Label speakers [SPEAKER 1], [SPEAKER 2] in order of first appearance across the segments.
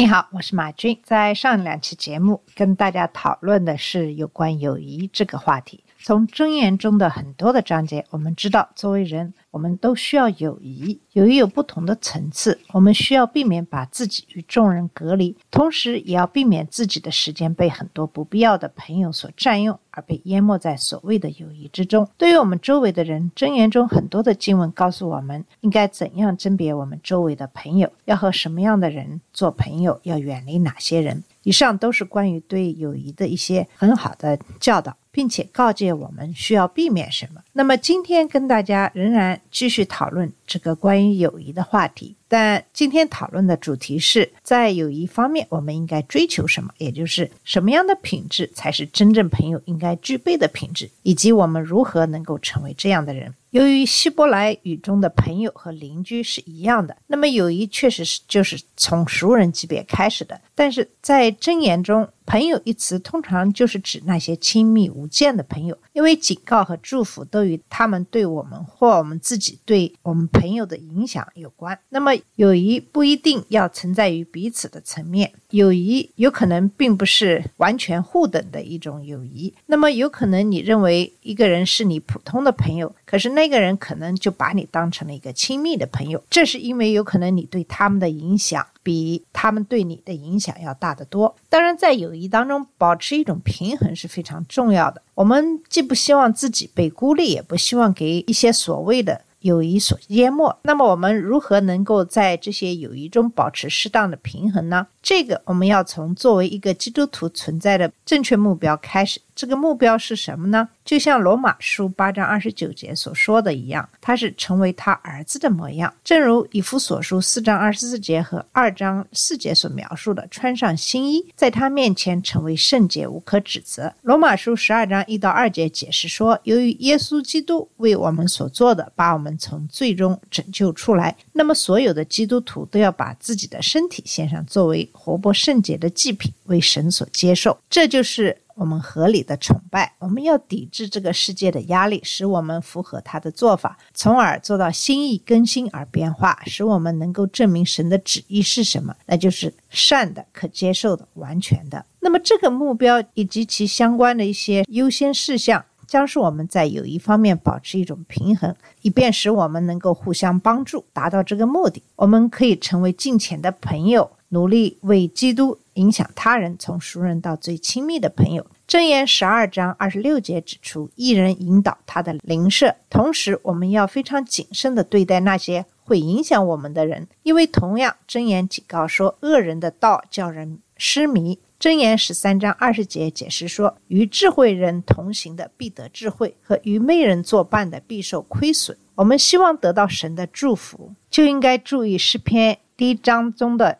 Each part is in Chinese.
[SPEAKER 1] 你好，我是马军。在上两期节目跟大家讨论的是有关友谊这个话题。从箴言中的很多的章节，我们知道，作为人，我们都需要友谊。友谊有不同的层次，我们需要避免把自己与众人隔离，同时也要避免自己的时间被很多不必要的朋友所占用，而被淹没在所谓的友谊之中。对于我们周围的人，箴言中很多的经文告诉我们应该怎样甄别我们周围的朋友，要和什么样的人做朋友，要远离哪些人。以上都是关于对友谊的一些很好的教导，并且告诫我们需要避免什么。那么今天跟大家仍然继续讨论这个关于友谊的话题，但今天讨论的主题是在友谊方面我们应该追求什么，也就是什么样的品质才是真正朋友应该具备的品质，以及我们如何能够成为这样的人。由于希伯来语中的朋友和邻居是一样的，那么友谊确实是就是从熟人级别开始的。但是在箴言中，“朋友”一词通常就是指那些亲密无间的朋友，因为警告和祝福都与他们对我们或我们自己对我们朋友的影响有关。那么友谊不一定要存在于彼此的层面，友谊有可能并不是完全互等的一种友谊。那么有可能你认为一个人是你普通的朋友，可是那个人可能就把你当成了一个亲密的朋友，这是因为有可能你对他们的影响比他们对你的影响要大得多。当然，在友谊当中保持一种平衡是非常重要的。我们既不希望自己被孤立，也不希望给一些所谓的友谊所淹没。那么，我们如何能够在这些友谊中保持适当的平衡呢？这个我们要从作为一个基督徒存在的正确目标开始。这个目标是什么呢？就像罗马书八章二十九节所说的一样，他是成为他儿子的模样。正如以弗所书四章二十四节和二章四节所描述的，穿上新衣，在他面前成为圣洁，无可指责。罗马书十二章一到二节解释说，由于耶稣基督为我们所做的，把我们从最终拯救出来，那么所有的基督徒都要把自己的身体献上，作为活泼圣洁的祭品，为神所接受。这就是。我们合理的崇拜，我们要抵制这个世界的压力，使我们符合他的做法，从而做到心意更新而变化，使我们能够证明神的旨意是什么，那就是善的、可接受的、完全的。那么这个目标以及其相关的一些优先事项，将是我们在友谊方面保持一种平衡，以便使我们能够互相帮助，达到这个目的。我们可以成为敬虔的朋友，努力为基督。影响他人，从熟人到最亲密的朋友。箴言十二章二十六节指出，一人引导他的邻舍。同时，我们要非常谨慎地对待那些会影响我们的人，因为同样，箴言警告说，恶人的道叫人失迷。箴言十三章二十节解释说，与智慧人同行的必得智慧，和愚昧人作伴的必受亏损。我们希望得到神的祝福，就应该注意诗篇第一章中的。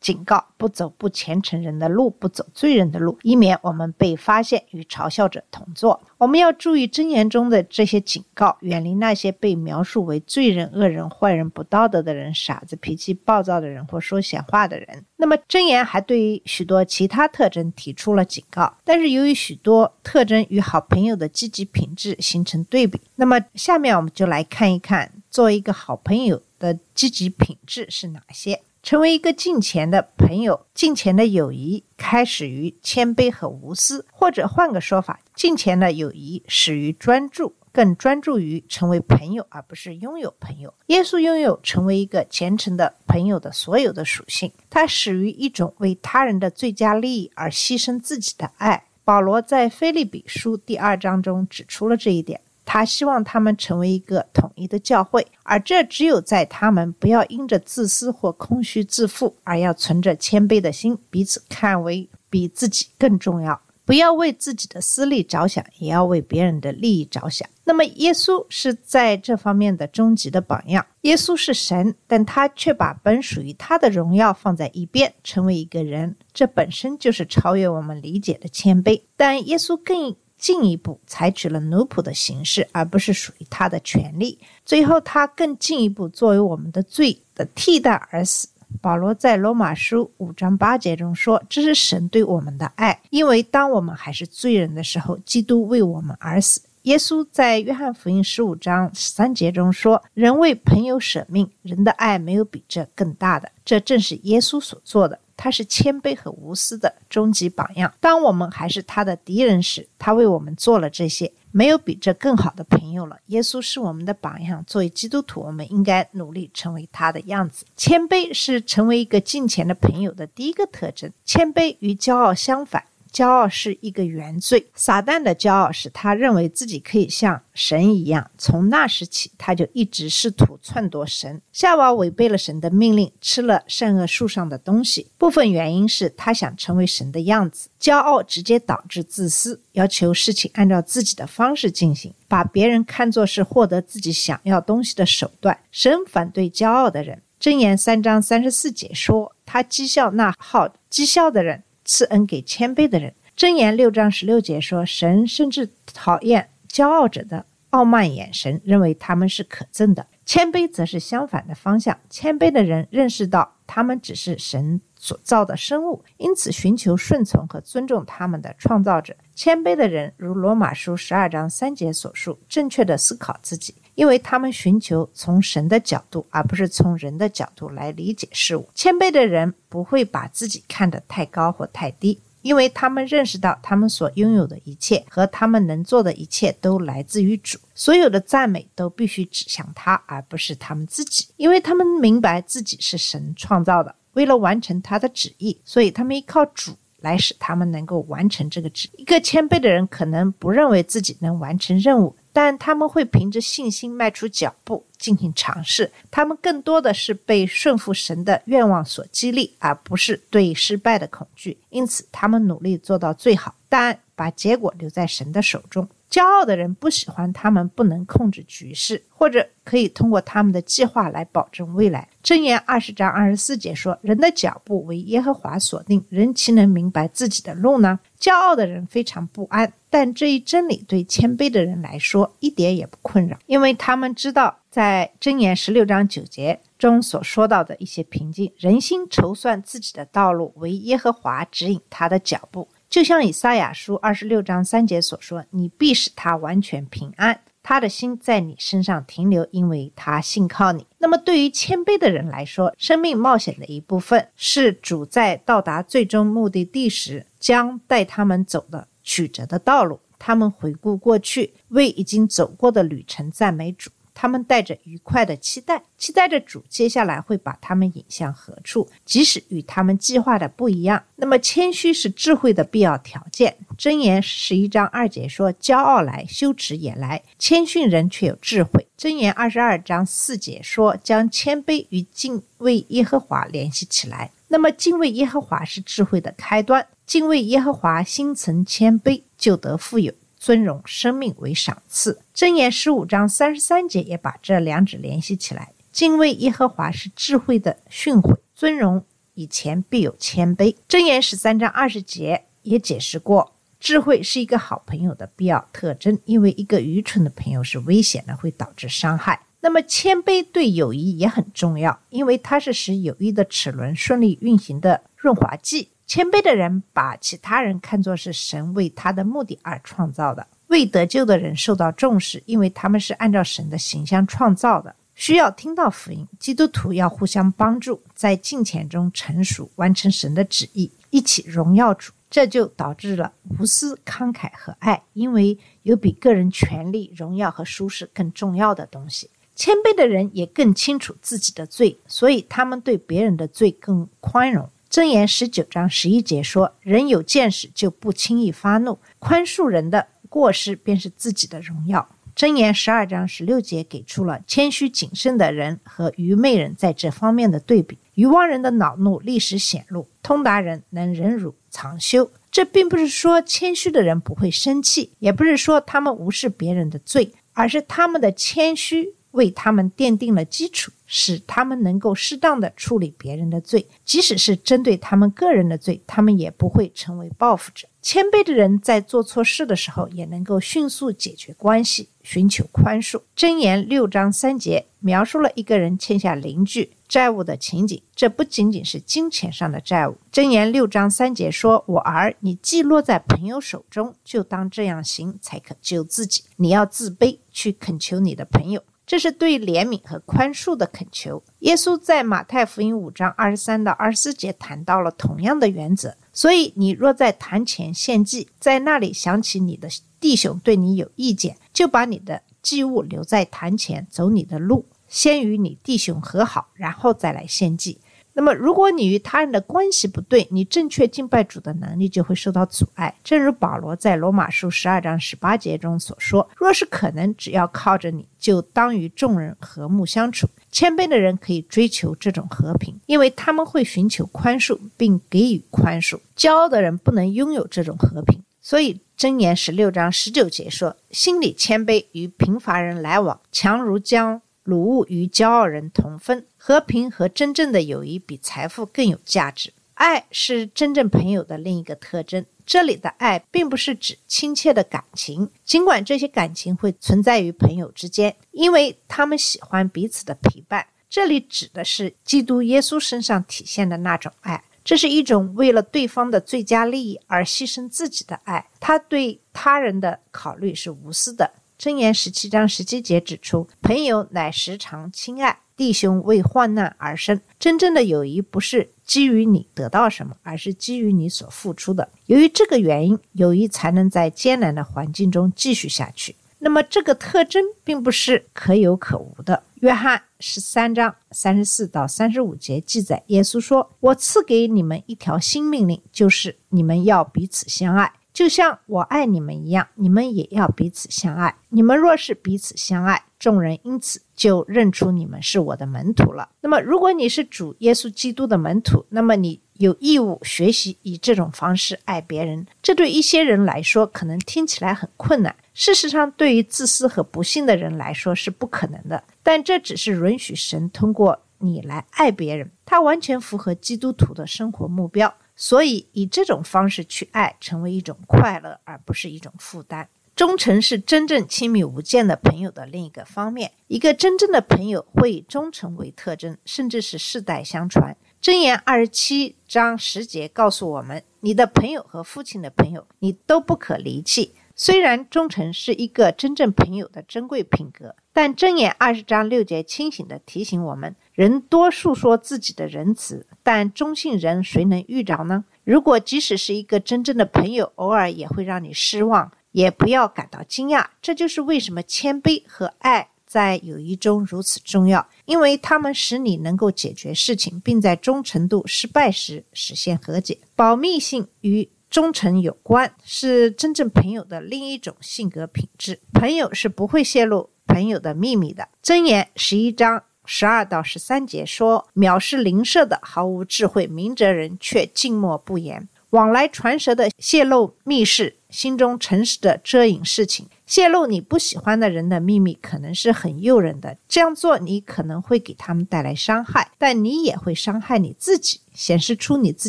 [SPEAKER 1] 警告：不走不虔诚人的路，不走罪人的路，以免我们被发现与嘲笑者同坐。我们要注意箴言中的这些警告，远离那些被描述为罪人、恶人、坏人、不道德的人、傻子、脾气暴躁的人或说闲话的人。那么，箴言还对于许多其他特征提出了警告，但是由于许多特征与好朋友的积极品质形成对比，那么下面我们就来看一看，作为一个好朋友的积极品质是哪些。成为一个敬虔的朋友，敬虔的友谊开始于谦卑和无私，或者换个说法，敬虔的友谊始于专注，更专注于成为朋友，而不是拥有朋友。耶稣拥有成为一个虔诚的朋友的所有的属性，他始于一种为他人的最佳利益而牺牲自己的爱。保罗在菲利比书第二章中指出了这一点。他希望他们成为一个统一的教会，而这只有在他们不要因着自私或空虚自负，而要存着谦卑的心，彼此看为比自己更重要。不要为自己的私利着想，也要为别人的利益着想。那么，耶稣是在这方面的终极的榜样。耶稣是神，但他却把本属于他的荣耀放在一边，成为一个人。这本身就是超越我们理解的谦卑。但耶稣更。进一步采取了奴仆的形式，而不是属于他的权利。最后，他更进一步作为我们的罪的替代而死。保罗在罗马书五章八节中说：“这是神对我们的爱，因为当我们还是罪人的时候，基督为我们而死。”耶稣在约翰福音十五章十三节中说：“人为朋友舍命，人的爱没有比这更大的。”这正是耶稣所做的。他是谦卑和无私的终极榜样。当我们还是他的敌人时，他为我们做了这些。没有比这更好的朋友了。耶稣是我们的榜样。作为基督徒，我们应该努力成为他的样子。谦卑是成为一个敬虔的朋友的第一个特征。谦卑与骄傲相反。骄傲是一个原罪。撒旦的骄傲使他认为自己可以像神一样。从那时起，他就一直试图篡夺神。夏娃违背了神的命令，吃了善恶树上的东西。部分原因是他想成为神的样子。骄傲直接导致自私，要求事情按照自己的方式进行，把别人看作是获得自己想要东西的手段。神反对骄傲的人。箴言三章三十四节说：“他讥笑那好讥笑的人。”赐恩给谦卑的人。箴言六章十六节说：“神甚至讨厌骄傲者的傲慢眼神，认为他们是可憎的。谦卑则是相反的方向。谦卑的人认识到他们只是神所造的生物，因此寻求顺从和尊重他们的创造者。谦卑的人，如罗马书十二章三节所述，正确的思考自己。”因为他们寻求从神的角度，而不是从人的角度来理解事物。谦卑的人不会把自己看得太高或太低，因为他们认识到他们所拥有的一切和他们能做的一切都来自于主。所有的赞美都必须指向他，而不是他们自己，因为他们明白自己是神创造的，为了完成他的旨意，所以他们依靠主来使他们能够完成这个旨。一个谦卑的人可能不认为自己能完成任务。但他们会凭着信心迈出脚步进行尝试，他们更多的是被顺服神的愿望所激励，而不是对失败的恐惧。因此，他们努力做到最好，但把结果留在神的手中。骄傲的人不喜欢他们不能控制局势，或者可以通过他们的计划来保证未来。箴言二十章二十四节说：“人的脚步为耶和华所定，人岂能明白自己的路呢？”骄傲的人非常不安，但这一真理对谦卑的人来说一点也不困扰，因为他们知道在箴言十六章九节中所说到的一些平静。人心筹算自己的道路，为耶和华指引他的脚步。就像以赛亚书二十六章三节所说：“你必使他完全平安，他的心在你身上停留，因为他信靠你。”那么，对于谦卑的人来说，生命冒险的一部分是主在到达最终目的地时将带他们走的曲折的道路。他们回顾过去，为已经走过的旅程赞美主。他们带着愉快的期待，期待着主接下来会把他们引向何处，即使与他们计划的不一样。那么，谦虚是智慧的必要条件。箴言十一章二节说：“骄傲来，羞耻也来；谦逊人却有智慧。”箴言二十二章四节说：“将谦卑与敬畏耶和华联系起来。”那么，敬畏耶和华是智慧的开端。敬畏耶和华，心存谦卑，就得富有。尊荣生命为赏赐，箴言十五章三十三节也把这两者联系起来。敬畏耶和华是智慧的训诲，尊荣以前必有谦卑。箴言十三章二十节也解释过，智慧是一个好朋友的必要特征，因为一个愚蠢的朋友是危险的，会导致伤害。那么谦卑对友谊也很重要，因为它是使友谊的齿轮顺利运行的润滑剂。谦卑的人把其他人看作是神为他的目的而创造的。未得救的人受到重视，因为他们是按照神的形象创造的，需要听到福音。基督徒要互相帮助，在敬虔中成熟，完成神的旨意，一起荣耀主。这就导致了无私、慷慨和爱，因为有比个人权利、荣耀和舒适更重要的东西。谦卑的人也更清楚自己的罪，所以他们对别人的罪更宽容。箴言十九章十一节说：“人有见识，就不轻易发怒；宽恕人的过失，便是自己的荣耀。”箴言十二章十六节给出了谦虚谨慎的人和愚昧人在这方面的对比。愚妄人的恼怒立时显露，通达人能忍辱藏羞。这并不是说谦虚的人不会生气，也不是说他们无视别人的罪，而是他们的谦虚为他们奠定了基础，使他们能够适当的处理别人的罪，即使是针对他们个人的罪，他们也不会成为报复者。谦卑的人在做错事的时候，也能够迅速解决关系，寻求宽恕。箴言六章三节描述了一个人欠下邻居债务的情景，这不仅仅是金钱上的债务。箴言六章三节说：“我儿，你既落在朋友手中，就当这样行，才可救自己。你要自卑，去恳求你的朋友。”这是对怜悯和宽恕的恳求。耶稣在马太福音五章二十三到二十四节谈到了同样的原则。所以，你若在坛前献祭，在那里想起你的弟兄对你有意见，就把你的祭物留在坛前，走你的路，先与你弟兄和好，然后再来献祭。那么，如果你与他人的关系不对，你正确敬拜主的能力就会受到阻碍。正如保罗在罗马书十二章十八节中所说：“若是可能，只要靠着你，就当与众人和睦相处。”谦卑的人可以追求这种和平，因为他们会寻求宽恕并给予宽恕。骄傲的人不能拥有这种和平。所以，箴言十六章十九节说：“心里谦卑，与贫乏人来往，强如将。”鲁物与骄傲人同分，和平和真正的友谊比财富更有价值。爱是真正朋友的另一个特征。这里的爱并不是指亲切的感情，尽管这些感情会存在于朋友之间，因为他们喜欢彼此的陪伴。这里指的是基督耶稣身上体现的那种爱，这是一种为了对方的最佳利益而牺牲自己的爱。他对他人的考虑是无私的。箴言十七章十七节指出，朋友乃时常亲爱，弟兄为患难而生。真正的友谊不是基于你得到什么，而是基于你所付出的。由于这个原因，友谊才能在艰难的环境中继续下去。那么，这个特征并不是可有可无的。约翰十三章三十四到三十五节记载，耶稣说：“我赐给你们一条新命令，就是你们要彼此相爱。”就像我爱你们一样，你们也要彼此相爱。你们若是彼此相爱，众人因此就认出你们是我的门徒了。那么，如果你是主耶稣基督的门徒，那么你有义务学习以这种方式爱别人。这对一些人来说可能听起来很困难，事实上，对于自私和不幸的人来说是不可能的。但这只是允许神通过你来爱别人，它完全符合基督徒的生活目标。所以，以这种方式去爱，成为一种快乐，而不是一种负担。忠诚是真正亲密无间的朋友的另一个方面。一个真正的朋友会以忠诚为特征，甚至是世代相传。箴言二十七章十节告诉我们：你的朋友和父亲的朋友，你都不可离弃。虽然忠诚是一个真正朋友的珍贵品格，但箴言二十章六节清醒地提醒我们：人多述说自己的仁慈，但忠信人谁能遇着呢？如果即使是一个真正的朋友，偶尔也会让你失望，也不要感到惊讶。这就是为什么谦卑和爱在友谊中如此重要，因为它们使你能够解决事情，并在忠诚度失败时实现和解。保密性与忠诚有关，是真正朋友的另一种性格品质。朋友是不会泄露朋友的秘密的。箴言十一章十二到十三节说：“藐视邻舍的毫无智慧，明哲人却静默不言；往来传舌的泄露密事，心中诚实的遮掩事情。”泄露你不喜欢的人的秘密，可能是很诱人的。这样做，你可能会给他们带来伤害，但你也会伤害你自己，显示出你自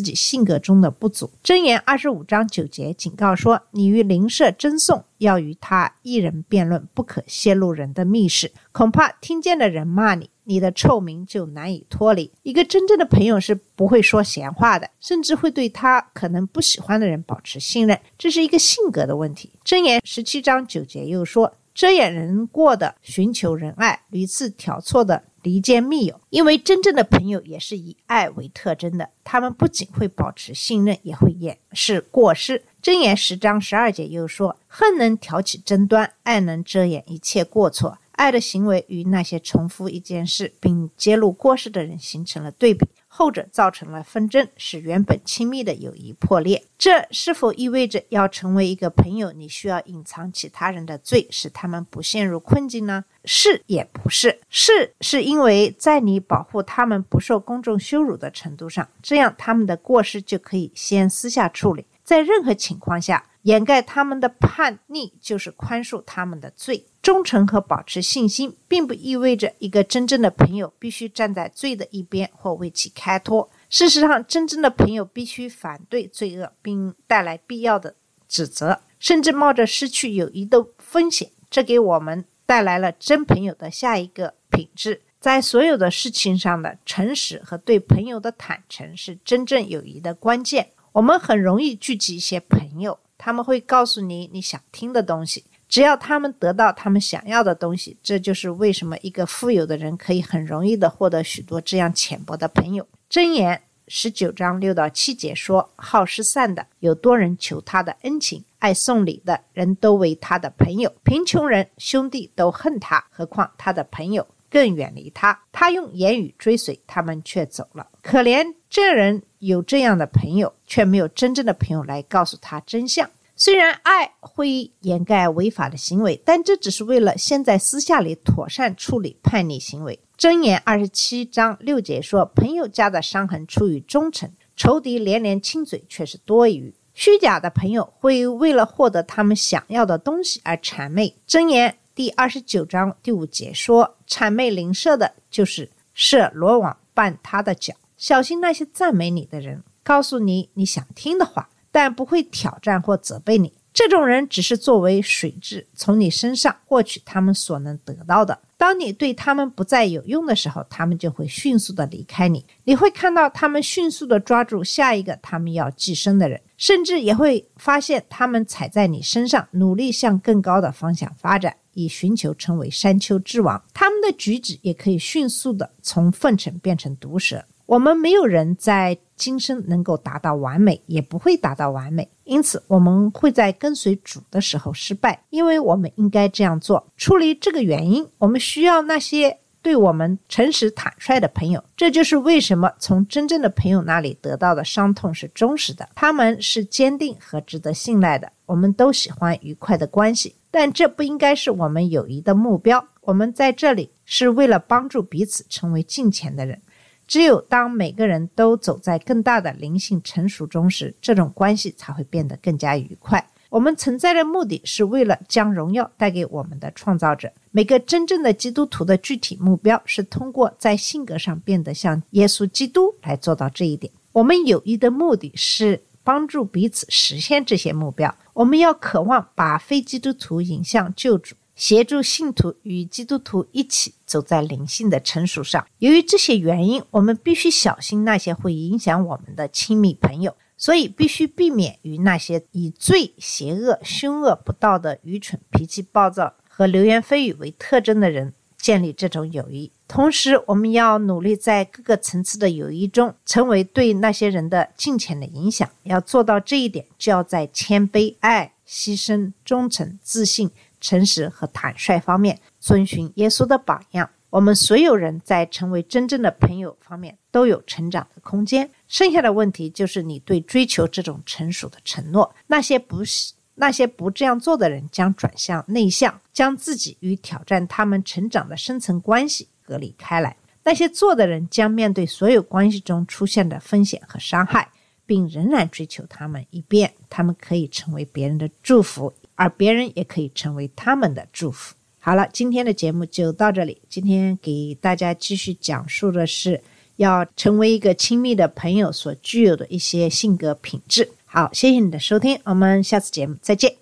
[SPEAKER 1] 己性格中的不足。箴言二十五章九节警告说：“你与邻舍争讼，要与他一人辩论，不可泄露人的密事，恐怕听见的人骂你。”你的臭名就难以脱离。一个真正的朋友是不会说闲话的，甚至会对他可能不喜欢的人保持信任，这是一个性格的问题。箴言十七章九节又说：“遮掩人过的寻求仁爱，屡次挑错的离间密友。”因为真正的朋友也是以爱为特征的，他们不仅会保持信任，也会掩饰过失。箴言十章十二节又说：“恨能挑起争端，爱能遮掩一切过错。”爱的行为与那些重复一件事并揭露过失的人形成了对比，后者造成了纷争，使原本亲密的友谊破裂。这是否意味着要成为一个朋友，你需要隐藏其他人的罪，使他们不陷入困境呢？是也不是？是，是因为在你保护他们不受公众羞辱的程度上，这样他们的过失就可以先私下处理。在任何情况下，掩盖他们的叛逆就是宽恕他们的罪。忠诚和保持信心，并不意味着一个真正的朋友必须站在罪的一边或为其开脱。事实上，真正的朋友必须反对罪恶，并带来必要的指责，甚至冒着失去友谊的风险。这给我们带来了真朋友的下一个品质。在所有的事情上的诚实和对朋友的坦诚是真正友谊的关键。我们很容易聚集一些朋友，他们会告诉你你想听的东西，只要他们得到他们想要的东西。这就是为什么一个富有的人可以很容易的获得许多这样浅薄的朋友。箴言十九章六到七节说：“好失散的有多人求他的恩情，爱送礼的人都为他的朋友。贫穷人兄弟都恨他，何况他的朋友更远离他。他用言语追随他们，却走了。可怜这人有这样的朋友，却没有真正的朋友来告诉他真相。虽然爱会掩盖违法的行为，但这只是为了先在私下里妥善处理叛逆行为。”箴言二十七章六节说：“朋友家的伤痕出于忠诚，仇敌连连亲嘴却是多余。虚假的朋友会为了获得他们想要的东西而谄媚。”箴言第二十九章第五节说：“谄媚邻舍的，就是设罗网绊他的脚。”小心那些赞美你的人，告诉你你想听的话，但不会挑战或责备你。这种人只是作为水蛭，从你身上获取他们所能得到的。当你对他们不再有用的时候，他们就会迅速的离开你。你会看到他们迅速的抓住下一个他们要寄生的人，甚至也会发现他们踩在你身上，努力向更高的方向发展，以寻求成为山丘之王。他们的举止也可以迅速的从粪尘变成毒蛇。我们没有人在今生能够达到完美，也不会达到完美，因此我们会在跟随主的时候失败，因为我们应该这样做。处理这个原因，我们需要那些对我们诚实坦率的朋友。这就是为什么从真正的朋友那里得到的伤痛是忠实的，他们是坚定和值得信赖的。我们都喜欢愉快的关系，但这不应该是我们友谊的目标。我们在这里是为了帮助彼此成为近前的人。只有当每个人都走在更大的灵性成熟中时，这种关系才会变得更加愉快。我们存在的目的是为了将荣耀带给我们的创造者。每个真正的基督徒的具体目标是通过在性格上变得像耶稣基督来做到这一点。我们友谊的目的是帮助彼此实现这些目标。我们要渴望把非基督徒引向救主。协助信徒与基督徒一起走在灵性的成熟上。由于这些原因，我们必须小心那些会影响我们的亲密朋友，所以必须避免与那些以罪、邪恶、凶恶、不道德、愚蠢、脾气暴躁和流言蜚语为特征的人建立这种友谊。同时，我们要努力在各个层次的友谊中成为对那些人的近前的影响。要做到这一点，就要在谦卑、爱、牺牲、忠诚、自信。诚实和坦率方面，遵循耶稣的榜样。我们所有人在成为真正的朋友方面都有成长的空间。剩下的问题就是你对追求这种成熟的承诺。那些不是那些不这样做的人将转向内向，将自己与挑战他们成长的深层关系隔离开来。那些做的人将面对所有关系中出现的风险和伤害，并仍然追求他们，以便他们可以成为别人的祝福。而别人也可以成为他们的祝福。好了，今天的节目就到这里。今天给大家继续讲述的是要成为一个亲密的朋友所具有的一些性格品质。好，谢谢你的收听，我们下次节目再见。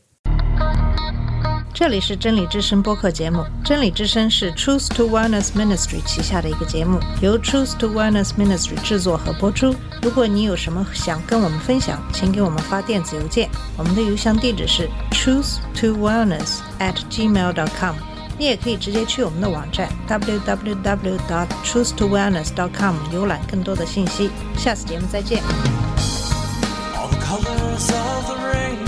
[SPEAKER 1] 这里是真理之声播客节目，真理之声是 Truth to Wellness Ministry 旗下的一个节目，由 Truth to Wellness Ministry 制作和播出。如果你有什么想跟我们分享，请给我们发电子邮件，我们的邮箱地址是 truth to wellness at gmail dot com。你也可以直接去我们的网站 www dot truth to wellness dot com 浏览更多的信息。下次节目再见。
[SPEAKER 2] colors of the rain.